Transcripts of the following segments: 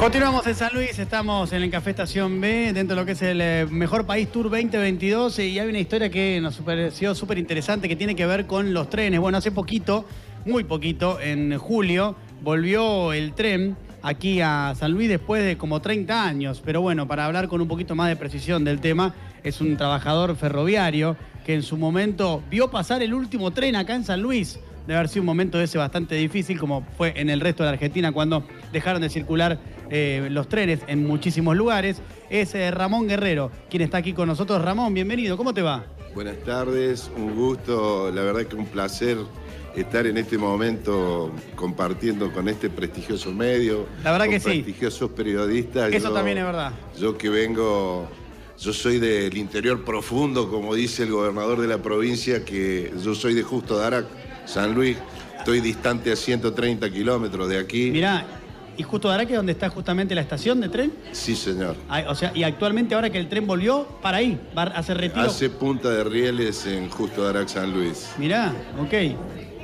Continuamos en San Luis, estamos en el Café Estación B, dentro de lo que es el eh, Mejor País Tour 2022, y hay una historia que nos pareció súper interesante que tiene que ver con los trenes. Bueno, hace poquito, muy poquito, en julio, volvió el tren aquí a San Luis después de como 30 años. Pero bueno, para hablar con un poquito más de precisión del tema, es un trabajador ferroviario que en su momento vio pasar el último tren acá en San Luis. Debe haber sido un momento ese bastante difícil, como fue en el resto de la Argentina cuando dejaron de circular eh, los trenes en muchísimos lugares. Es eh, Ramón Guerrero, quien está aquí con nosotros. Ramón, bienvenido, ¿cómo te va? Buenas tardes, un gusto, la verdad que un placer estar en este momento compartiendo con este prestigioso medio. La verdad con que sí. prestigiosos periodistas. Eso Yo- también es verdad. Yo que vengo, yo soy del interior profundo, como dice el gobernador de la provincia, que yo soy de Justo Darac, San Luis. Estoy distante a 130 kilómetros de aquí. Mirá, y justo que es donde está justamente la estación de tren. Sí, señor. Ah, O sea, y actualmente ahora que el tren volvió, para ahí, va a hacer retiro. Hace punta de rieles en Justo Darac, San Luis. Mirá, ok.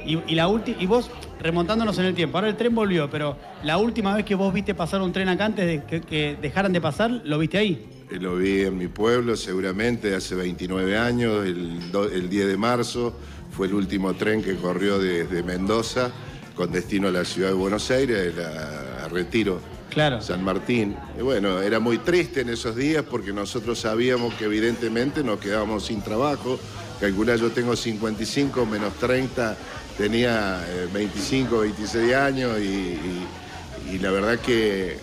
Y, y la última, y vos, remontándonos en el tiempo, ahora el tren volvió, pero la última vez que vos viste pasar un tren acá antes de que, que dejaran de pasar, lo viste ahí. Eh, Lo vi en mi pueblo seguramente hace 29 años, el, do- el 10 de marzo, fue el último tren que corrió desde Mendoza con destino a la ciudad de Buenos Aires, a, a Retiro, Claro. San Martín. Y bueno, era muy triste en esos días porque nosotros sabíamos que evidentemente nos quedábamos sin trabajo. Calculá, yo tengo 55 menos 30, tenía eh, 25, 26 años y, y- y la verdad que eh,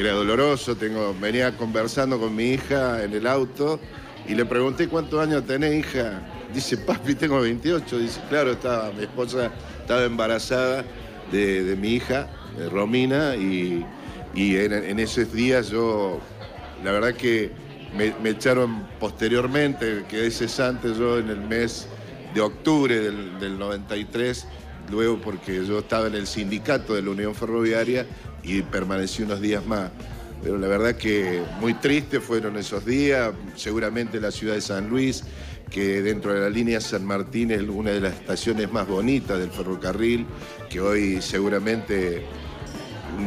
era doloroso. Tengo, venía conversando con mi hija en el auto y le pregunté cuántos años tenés, hija. Dice, papi, tengo 28. Dice, claro, estaba, mi esposa estaba embarazada de, mi hija, Romina, y, y en, esos días yo, la verdad que me, echaron posteriormente, quedé cesante yo en el mes de octubre del 93, luego porque yo estaba en el sindicato de la Unión Ferroviaria y permanecí unos días más. Pero la verdad que muy triste fueron esos días, seguramente la ciudad de San Luis, que dentro de la línea San Martín es una de las estaciones más bonitas del ferrocarril, que hoy seguramente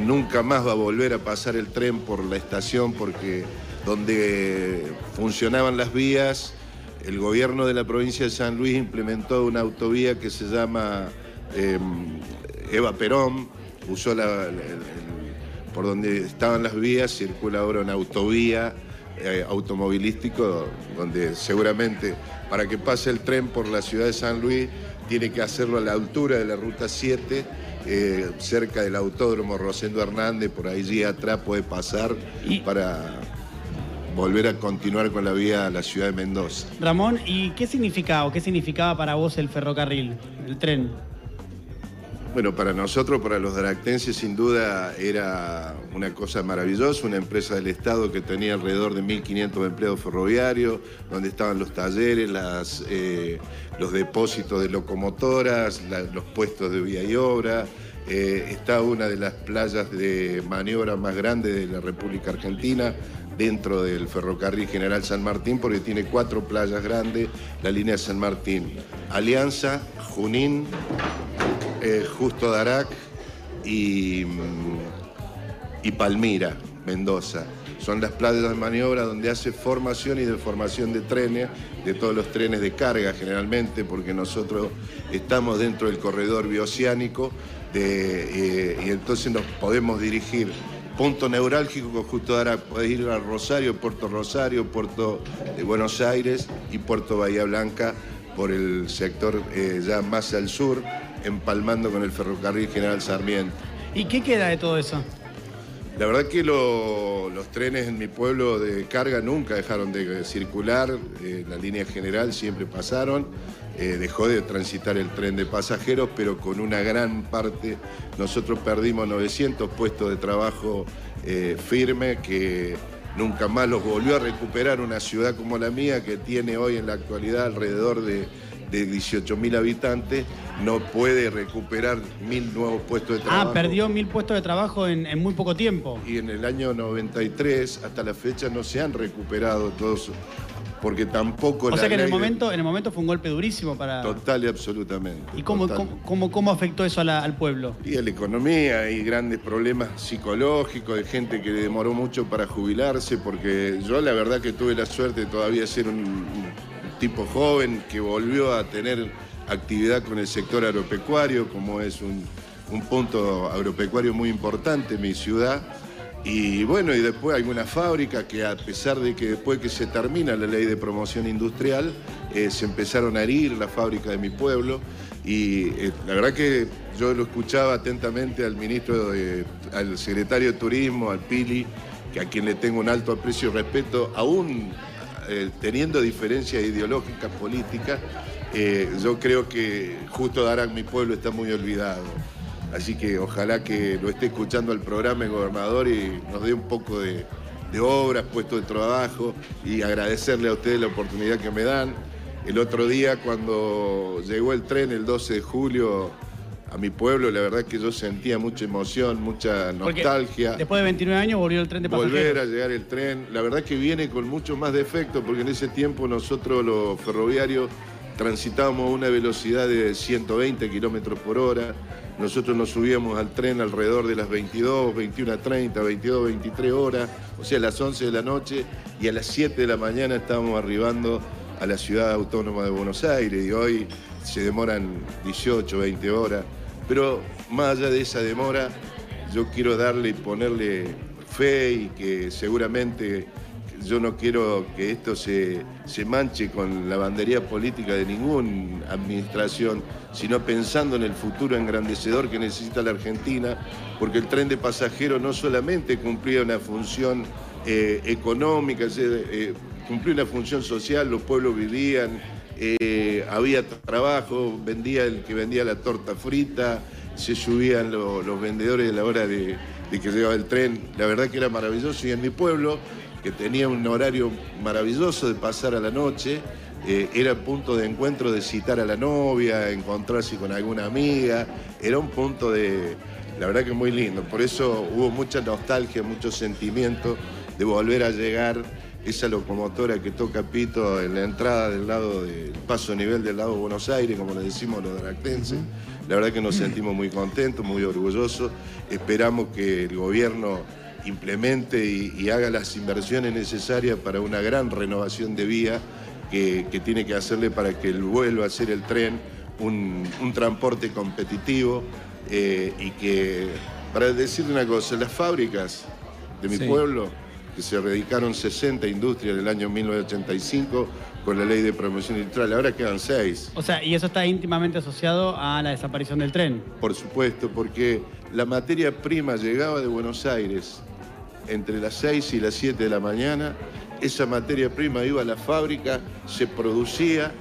nunca más va a volver a pasar el tren por la estación porque donde funcionaban las vías, el gobierno de la provincia de San Luis implementó una autovía que se llama eh, Eva Perón, usó la- la- el- por donde estaban las vías, circula ahora una autovía eh, automovilístico donde seguramente para que pase el tren por la ciudad de San Luis tiene que hacerlo a la altura de la ruta 7, eh, cerca del autódromo Rosendo Hernández, por allí atrás puede pasar Y- para volver a continuar con la vía a la ciudad de Mendoza. Ramón, ¿y qué significaba o qué significaba para vos el ferrocarril, el tren? Bueno, para nosotros, para los daractenses, sin duda era una cosa maravillosa, una empresa del Estado que tenía alrededor de 1.500 empleados ferroviarios, donde estaban los talleres, eh, los depósitos de locomotoras, los puestos de vía y obra. Eh, está una de las playas de maniobra más grandes de la República Argentina, dentro del ferrocarril General San Martín, porque tiene cuatro playas grandes, la línea San Martín. Alianza, Junín, Justo Darac y, y Palmira, Mendoza. Son las playas de maniobra donde hace formación y deformación de trenes, de todos los trenes de carga generalmente, porque nosotros estamos dentro del corredor bioceánico eh, y entonces nos podemos dirigir. Punto neurálgico con Justo Darac, podés ir a Rosario, Puerto Rosario, Puerto de Buenos Aires y Puerto Bahía Blanca por el sector eh, ya más al sur, empalmando con el ferrocarril General Sarmiento. ¿Y qué queda de todo eso? La verdad que lo- los trenes en mi pueblo de carga nunca dejaron de circular, eh, la línea general siempre pasaron, eh, dejó de transitar el tren de pasajeros, pero con una gran parte, nosotros perdimos 900 puestos de trabajo eh, firme que nunca más los volvió a recuperar una ciudad como la mía, que tiene hoy en la actualidad alrededor de, de 18.000 habitantes, no puede recuperar mil nuevos puestos de trabajo. Ah, perdió mil puestos de trabajo en, en muy poco tiempo. Y en el año 93 hasta la fecha no se han recuperado todos porque tampoco... O sea que en el, momento, en el momento fue un golpe durísimo para... Total y absolutamente. ¿Y cómo, cómo, cómo, afectó eso al pueblo? Y a la economía, hay grandes problemas psicológicos, de gente que demoró mucho para jubilarse, porque yo la verdad que tuve la suerte de todavía ser un tipo joven que volvió a tener actividad con el sector agropecuario, como es un, punto agropecuario muy importante en mi ciudad. Y bueno, y después hay una fábrica que a pesar de que después que se termina la ley de promoción industrial, eh, se empezaron a herir la fábrica de mi pueblo. Y eh, la verdad que yo lo escuchaba atentamente al ministro, al secretario de Turismo, al Pili, que a quien le tengo un alto aprecio y respeto, aún eh, teniendo diferencias ideológicas, políticas, eh, yo creo que justo Darán, mi pueblo, está muy olvidado. Así que ojalá que lo esté escuchando el programa el gobernador y nos dé un poco de, obras, puesto de trabajo y agradecerle a ustedes la oportunidad que me dan. El otro día cuando llegó el tren el 12 de julio a mi pueblo, la verdad que yo sentía mucha emoción, mucha nostalgia. después de 29 años volvió el tren de pasajeros. Volver a llegar el tren, la verdad que viene con mucho más defectos porque en ese tiempo nosotros los ferroviarios transitábamos a una velocidad de 120 kilómetros por hora. Nosotros nos subíamos al tren alrededor de las 22, 21, 30, 22, 23 horas, o sea, a las 11 de la noche, y a las 7 de la mañana estábamos arribando a la ciudad autónoma de Buenos Aires, y hoy se demoran 18, 20 horas. Pero más allá de esa demora, yo quiero darle y ponerle fe y que seguramente yo no quiero que esto se, manche con la bandería política de ninguna administración, sino pensando en el futuro engrandecedor que necesita la Argentina, porque el tren de pasajeros no solamente cumplía una función eh, económica, eh, cumplía una función social, los pueblos vivían, eh, había trabajo, vendía el que vendía la torta frita, se subían los vendedores a la hora de, que llegaba el tren, la verdad que era maravilloso y en mi pueblo que tenía un horario maravilloso de pasar a la noche. Eh, era punto de encuentro de citar a la novia, encontrarse con alguna amiga. Era un punto de, la verdad que muy lindo. Por eso hubo mucha nostalgia, mucho sentimiento de volver a llegar esa locomotora que toca Pito en la entrada del lado del paso nivel del lado de Buenos Aires, como le decimos los dractenses. La verdad que nos sentimos muy contentos, muy orgullosos. Esperamos que el gobierno implemente y, haga las inversiones necesarias para una gran renovación de vía que, tiene que hacerle para que vuelva a ser el tren un, transporte competitivo eh, y que, para decir una cosa, las fábricas de mi pueblo, que se dedicaron 60 industrias en el año 1985 con la ley de promoción industrial, ahora quedan 6. O sea, y eso está íntimamente asociado a la desaparición del tren. Por supuesto, porque la materia prima llegaba de Buenos Aires entre las 6 y las 7 de la mañana. Esa materia prima iba a la fábrica, se producía,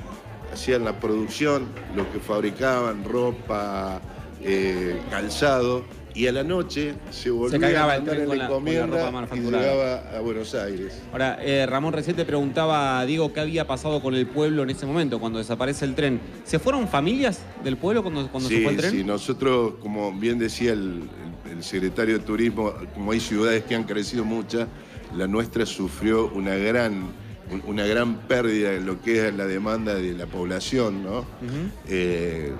hacían la producción, lo que fabricaban, ropa, eh, calzado, y a la noche se volvía a mandar en la, encomienda y llegaba a Buenos Aires. Ahora, eh, Ramón recién te preguntaba, digo, ¿qué había pasado con el pueblo en ese momento, cuando desaparece el tren? ¿Se fueron familias del pueblo cuando, cuando se fue el tren? Sí, nosotros, como bien decía el, el secretario de Turismo, como hay ciudades que han crecido muchas, la nuestra sufrió una gran, una gran pérdida en lo que es la demanda de la población. ¿no? Eh,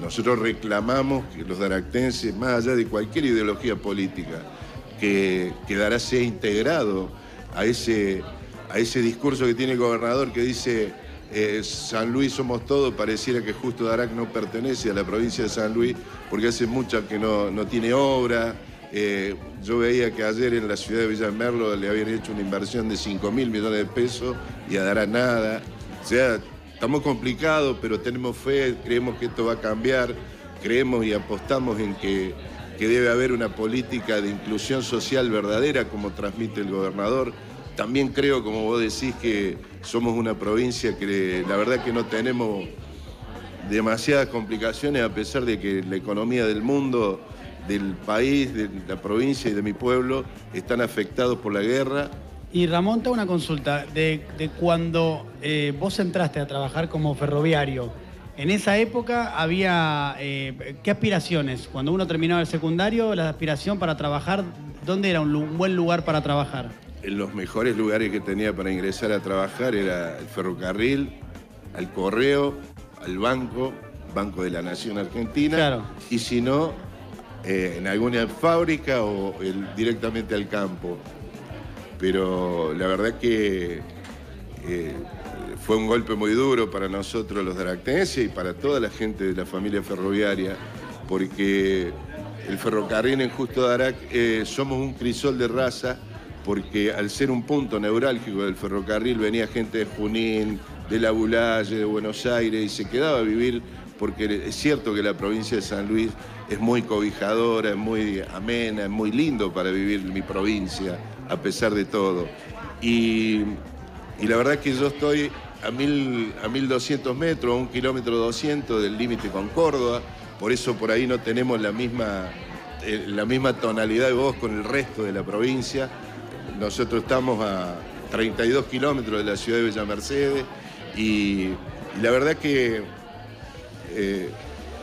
nosotros reclamamos que los daractenses, más allá de cualquier ideología política, que quedará sea integrado a ese, a ese discurso que tiene el gobernador que dice eh, San Luis somos todos, pareciera que justo Darac no pertenece a la provincia de San Luis porque hace mucho que no, tiene obra. Eh, yo veía que ayer en la ciudad de Villamerlo le habían hecho una inversión de 5 mil millones de pesos y a Darac nada. O sea, estamos complicados, pero tenemos fe, creemos que esto va a cambiar, creemos y apostamos en que, que debe haber una política de inclusión social verdadera como transmite el gobernador también creo, como vos decís, que somos una provincia que la verdad que no tenemos demasiadas complicaciones a pesar de que la economía del mundo, del país, de la provincia y de mi pueblo están afectados por la guerra. Y Ramón, te una consulta. De, cuando eh, vos entraste a trabajar como ferroviario, en esa época había, eh, ¿qué aspiraciones? Cuando uno terminaba el secundario, la aspiración para trabajar, ¿dónde era un buen lugar para trabajar? en los mejores lugares que tenía para ingresar a trabajar era el ferrocarril, al correo, al banco, Banco de la Nación Argentina, Claro. y si no, eh, en alguna fábrica o directamente al campo. Pero la verdad que eh, fue un golpe muy duro para nosotros los daractenses y para toda la gente de la familia ferroviaria, porque el ferrocarril en Justo Darac eh, somos un crisol de raza, porque al ser un punto neurálgico del ferrocarril venía gente de Junín, de La Bulalle, de Buenos Aires y se quedaba a vivir, porque es cierto que la provincia de San Luis es muy cobijadora, es muy amena, es muy lindo para vivir mi provincia, a pesar de todo. Y y la verdad es que yo estoy a, mil, a 1200 metros, a un kilómetro 200 del límite con Córdoba, por eso por ahí no tenemos la misma, eh, la misma tonalidad de voz con el resto de la provincia. Nosotros estamos a 32 kilómetros de la ciudad de Bella Mercedes y, y la verdad que eh,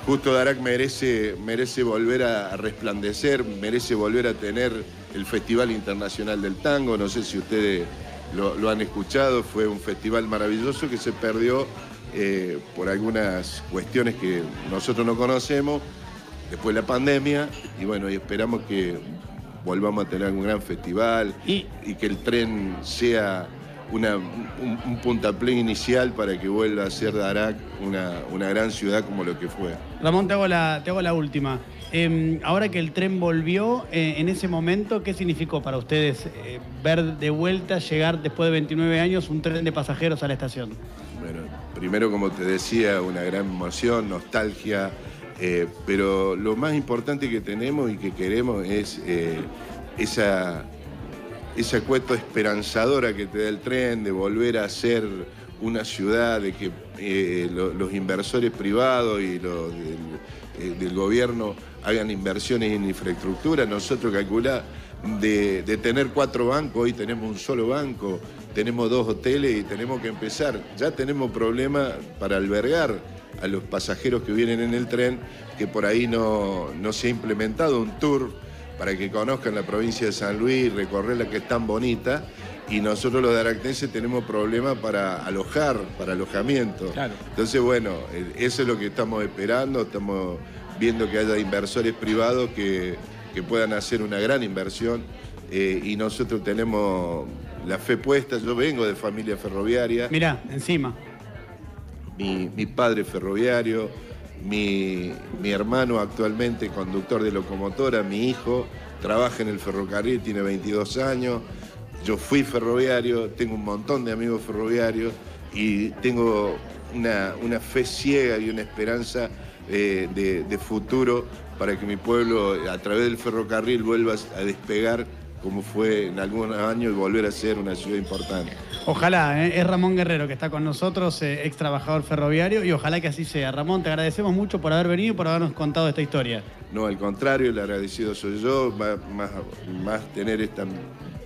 Justo Darac merece, merece volver a, resplandecer, merece volver a tener el Festival Internacional del Tango. No sé si ustedes lo, lo han escuchado, fue un festival maravilloso que se perdió eh, por algunas cuestiones que nosotros no conocemos, después de la pandemia, y bueno, y esperamos que volvamos a tener un gran festival Y- y que el tren sea una- un, un puntapié inicial para que vuelva a ser Darak una, una gran ciudad como lo que fue. Ramón, te hago la, te hago la última. Eh, ahora que el tren volvió, eh, en ese momento, ¿qué significó para ustedes eh, ver de vuelta, llegar después de 29 años, un tren de pasajeros a la estación? Bueno, primero, como te decía, una gran emoción, nostalgia, eh, pero lo más importante que tenemos y que queremos es esa, esa cuota esperanzadora que te da el tren de volver a ser una ciudad, de que eh, lo- los inversores privados y los del, eh, del gobierno hagan inversiones en infraestructura. Nosotros calculá de, de tener cuatro bancos, hoy tenemos un solo banco, tenemos dos hoteles y tenemos que empezar. Ya tenemos problemas para albergar a los pasajeros que vienen en el tren, que por ahí no, no se ha implementado un tour para que conozcan la provincia de San Luis, recorrerla que es tan bonita. Y nosotros los daractenses tenemos problemas para alojar, para alojamiento. Claro. Entonces, bueno, eh, eso es lo que estamos esperando. Estamos viendo que haya inversores privados que, que puedan hacer una gran inversión. eh, y nosotros tenemos la fe puesta. Yo vengo de familia ferroviaria Mirá, encima. mi, mi padre ferroviario, mi, mi hermano actualmente conductor de locomotora, mi hijo trabaja en el ferrocarril, tiene 22 años, yo fui ferroviario, tengo un montón de amigos ferroviarios y tengo una, una fe ciega y una esperanza eh, de, de futuro para que mi pueblo a través del ferrocarril vuelva a despegar como fue en algunos años y volver a ser una ciudad importante. Ojalá, ¿eh? es Ramón Guerrero que está con nosotros, eh, ex trabajador ferroviario, y ojalá que así sea. Ramón, te agradecemos mucho por haber venido y por habernos contado esta historia. No, al contrario, el agradecido soy yo, más, más, más tener esta,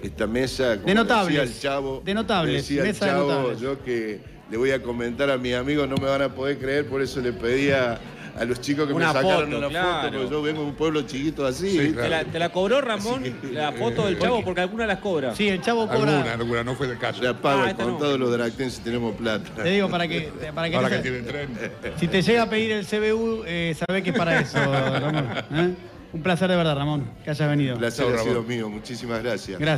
esta mesa. como De notables, Decía el chavo, de notables, decía el mesa de chavo, notables. yo que le voy a comentar a mis amigos, no me van a poder creer, por eso le pedía a los chicos que Una me sacaron foto, una claro. foto, porque yo vengo de un pueblo chiquito así. Sí, ¿viste? claro. ¿Te, la, te la cobró Ramón la foto del chavo? Porque alguna las cobra. Sí, el chavo cobra. Alguna, alguna, no fue del caso. Le pago Ah, el esta no. contado, los dractenses tenemos plata. Te digo, para que, para que, Ahora no que tiene tren. si te llega a pedir el CBU, eh, sabés que es para eso, Ramón. ¿eh? Un placer de verdad, Ramón, que hayas venido. El placer ha sido mío, muchísimas gracias. Gracias.